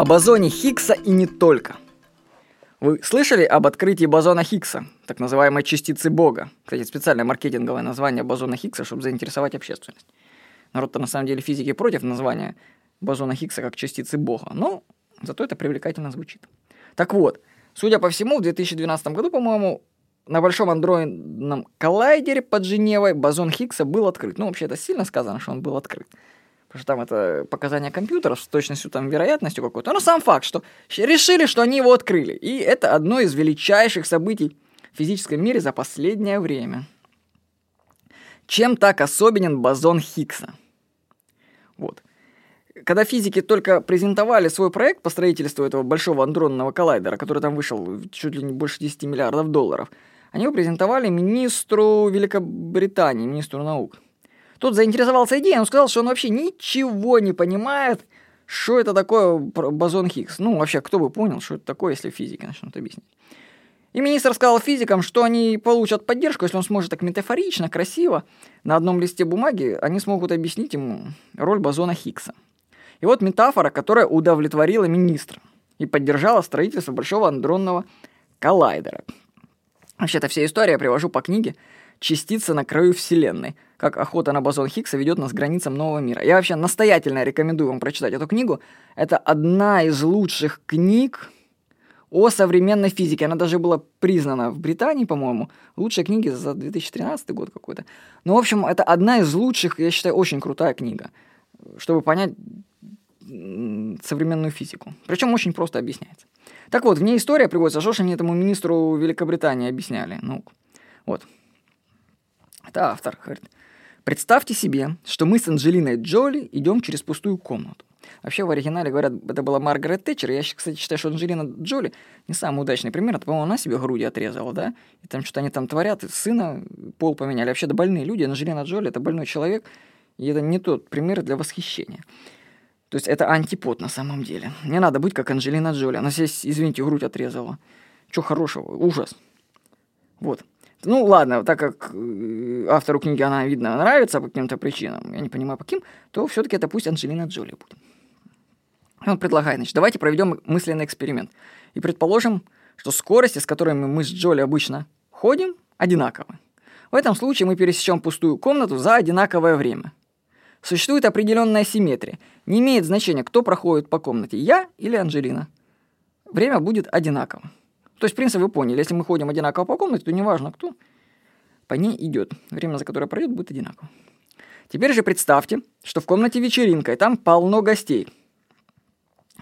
о бозоне Хиггса и не только. Вы слышали об открытии бозона Хиггса, так называемой частицы Бога? Кстати, специальное маркетинговое название бозона Хиггса, чтобы заинтересовать общественность. Народ-то на самом деле физики против названия бозона Хиггса как частицы Бога, но зато это привлекательно звучит. Так вот, судя по всему, в 2012 году, по-моему, на Большом андроидном коллайдере под Женевой бозон Хиггса был открыт. Ну, вообще, это сильно сказано, что он был открыт. Потому что там это показания компьютеров с точностью, там, вероятностью какой-то. Но сам факт, что решили, что они его открыли. И это одно из величайших событий в физическом мире за последнее время. Чем так особенен бозон Хиггса? Вот. Когда физики только презентовали свой проект по строительству этого большого андронного коллайдера, который там вышел чуть ли не больше 10 миллиардов долларов, они его презентовали министру Великобритании, министру наук. Тот заинтересовался идеей, он сказал, что он вообще ничего не понимает, что это такое бозон Хиггс. Ну, вообще, кто бы понял, что это такое, если физики начнут объяснять. И министр сказал физикам, что они получат поддержку, если он сможет так метафорично, красиво, на одном листе бумаги, они смогут объяснить ему роль бозона Хиггса. И вот метафора, которая удовлетворила министра и поддержала строительство большого андронного коллайдера. Вообще-то вся история я привожу по книге «Частица на краю Вселенной», как охота на бозон Хиггса ведет нас к границам нового мира. Я вообще настоятельно рекомендую вам прочитать эту книгу. Это одна из лучших книг о современной физике. Она даже была признана в Британии, по-моему, лучшей книги за 2013 год какой-то. Ну, в общем, это одна из лучших, я считаю, очень крутая книга, чтобы понять современную физику. Причем очень просто объясняется. Так вот, в ней история приводится, что же они этому министру Великобритании объясняли. Ну, вот. Это автор, говорит. Представьте себе, что мы с Анджелиной Джоли идем через пустую комнату. Вообще в оригинале говорят, это была Маргарет Тэтчер. Я, кстати, считаю, что Анджелина Джоли не самый удачный пример. Это, по-моему, она себе груди отрезала, да? И там что-то они там творят. Сына пол поменяли. Вообще, да больные люди. Анджелина Джоли – это больной человек. И это не тот пример для восхищения. То есть это антипод на самом деле. Не надо быть как Анджелина Джоли. Она себе, извините, грудь отрезала. Чего хорошего? Ужас. Вот. Ну, ладно, так как э, автору книги она, видно, нравится по каким-то причинам, я не понимаю, по каким, то все-таки это пусть Анджелина Джоли будет. Он предлагает, значит, давайте проведем мысленный эксперимент. И предположим, что скорости, с которыми мы с Джоли обычно ходим, одинаковы. В этом случае мы пересечем пустую комнату за одинаковое время. Существует определенная симметрия. Не имеет значения, кто проходит по комнате, я или Анджелина. Время будет одинаково. То есть, в принципе, вы поняли, если мы ходим одинаково по комнате, то неважно, кто по ней идет. Время, за которое пройдет, будет одинаково. Теперь же представьте, что в комнате вечеринка, и там полно гостей.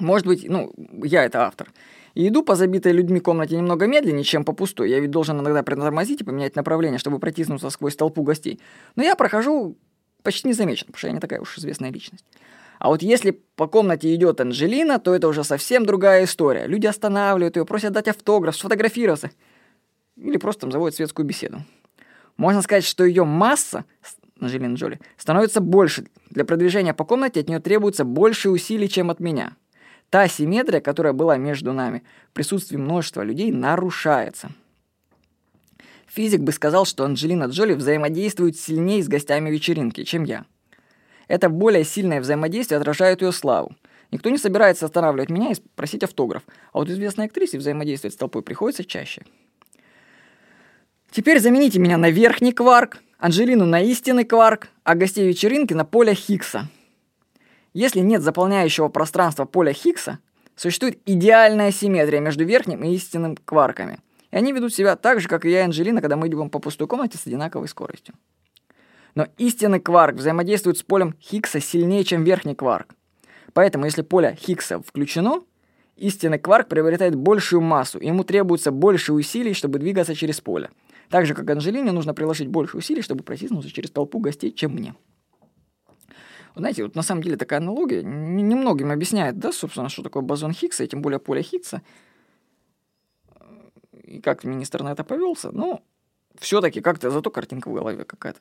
Может быть, ну, я это автор. И иду по забитой людьми комнате немного медленнее, чем по пустой. Я ведь должен иногда притормозить и поменять направление, чтобы протиснуться сквозь толпу гостей. Но я прохожу почти незамечен, потому что я не такая уж известная личность. А вот если по комнате идет Анжелина, то это уже совсем другая история. Люди останавливают ее, просят дать автограф, сфотографироваться. Или просто там заводят светскую беседу. Можно сказать, что ее масса, Анжелина Джоли, становится больше. Для продвижения по комнате от нее требуется больше усилий, чем от меня. Та симметрия, которая была между нами, в присутствии множества людей, нарушается. Физик бы сказал, что Анджелина Джоли взаимодействует сильнее с гостями вечеринки, чем я. Это более сильное взаимодействие отражает ее славу. Никто не собирается останавливать меня и просить автограф, а вот известной актрисе взаимодействовать с толпой приходится чаще. Теперь замените меня на верхний кварк, Анжелину на истинный кварк, а гостей вечеринки на поле Хиггса. Если нет заполняющего пространства поля Хиггса, существует идеальная симметрия между верхним и истинным кварками. И они ведут себя так же, как и я и Анжелина, когда мы идем по пустой комнате с одинаковой скоростью. Но истинный кварк взаимодействует с полем Хиггса сильнее, чем верхний кварк. Поэтому, если поле Хиггса включено, истинный кварк приобретает большую массу, и ему требуется больше усилий, чтобы двигаться через поле. Так же, как Анжелине нужно приложить больше усилий, чтобы протиснуться через толпу гостей, чем мне. Знаете, вот на самом деле такая аналогия немногим объясняет, да, собственно, что такое бозон Хиггса, и тем более поле Хиггса. И как министр на это повелся, но все-таки как-то зато картинка в голове какая-то.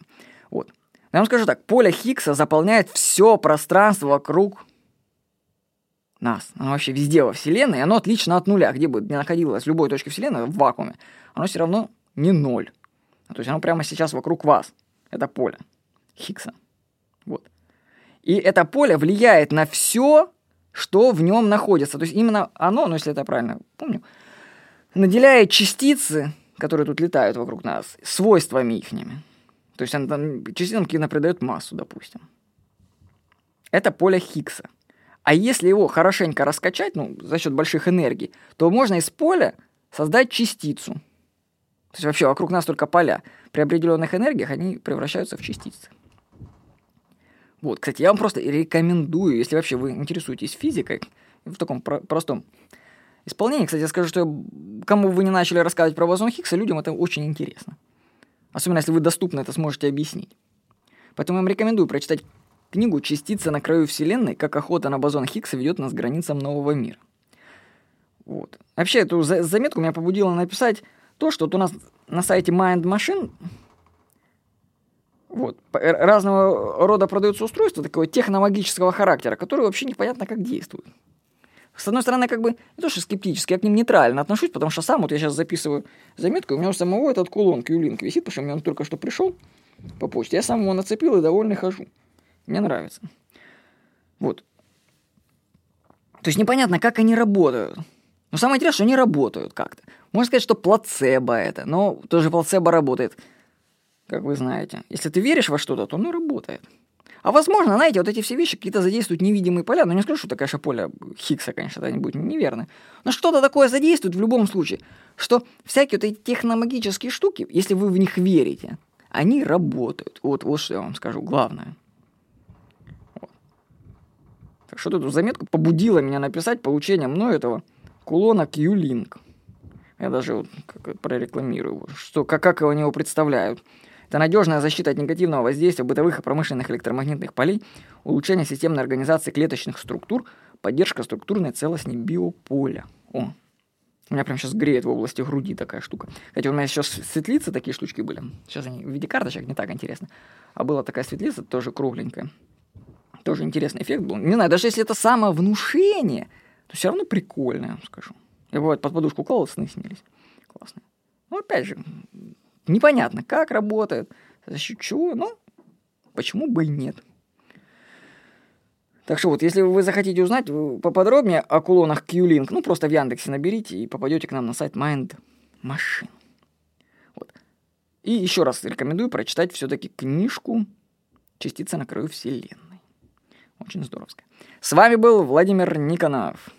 Вот. Я вам скажу так, поле Хиггса заполняет все пространство вокруг нас. Оно вообще везде во Вселенной, и оно отлично от нуля. Где бы ни находилось в любой точке Вселенной, в вакууме, оно все равно не ноль. То есть оно прямо сейчас вокруг вас. Это поле Хиггса. Вот. И это поле влияет на все, что в нем находится. То есть именно оно, ну если это правильно помню, наделяет частицы, которые тут летают вокруг нас, свойствами ихними. То есть он там какие-то придает массу, допустим. Это поле Хиггса. А если его хорошенько раскачать, ну, за счет больших энергий, то можно из поля создать частицу. То есть вообще вокруг нас только поля. При определенных энергиях они превращаются в частицы. Вот, кстати, я вам просто рекомендую, если вообще вы интересуетесь физикой, в таком про- простом исполнении, кстати, я скажу, что кому вы не начали рассказывать про бозон Хиггса, людям это очень интересно. Особенно, если вы доступно это сможете объяснить. Поэтому я вам рекомендую прочитать книгу «Частица на краю Вселенной. Как охота на бозон Хиггса ведет нас к границам нового мира». Вот. Вообще, эту заметку меня побудило написать то, что вот у нас на сайте Mind Machine вот, разного рода продаются устройства такого техномагического характера, которые вообще непонятно как действуют. С одной стороны, как бы не то, что скептически, я к ним нейтрально отношусь, потому что сам вот я сейчас записываю заметку, у меня у самого этот кулон Q-Link висит, потому что мне он только что пришел по почте. Я сам его нацепил и довольный хожу. Мне нравится. Вот. То есть непонятно, как они работают. Но самое интересное, что они работают как-то. Можно сказать, что плацебо это, но тоже плацебо работает, как вы знаете. Если ты веришь во что-то, то оно работает. А возможно, знаете, вот эти все вещи какие-то задействуют невидимые поля. Ну, не скажу, что это, конечно, поле Хиггса, конечно, это будет неверно. Но что-то такое задействует в любом случае, что всякие вот эти техномагические штуки, если вы в них верите, они работают. Вот, вот что я вам скажу, главное. Вот. Так что эту заметку побудила меня написать получение мной этого кулона Q-Link. Я даже вот прорекламирую, что, как, как его него представляют. Это надежная защита от негативного воздействия бытовых и промышленных электромагнитных полей, улучшение системной организации клеточных структур, поддержка структурной целостности биополя. О, у меня прям сейчас греет в области груди такая штука. Хотя у меня сейчас светлицы такие штучки были. Сейчас они в виде карточек, не так интересно. А была такая светлица, тоже кругленькая. Тоже интересный эффект был. Не знаю, даже если это самовнушение, то все равно прикольно, я вам скажу. Я бывает под подушку клал, сны снились. Классно. Ну, опять же, Непонятно, как работает, за счет чего, но почему бы и нет. Так что вот, если вы захотите узнать поподробнее о кулонах Q-Link, ну просто в Яндексе наберите и попадете к нам на сайт Mind Machine. Вот. И еще раз рекомендую прочитать все-таки книжку «Частица на краю Вселенной». Очень здоровская. С вами был Владимир Никонов.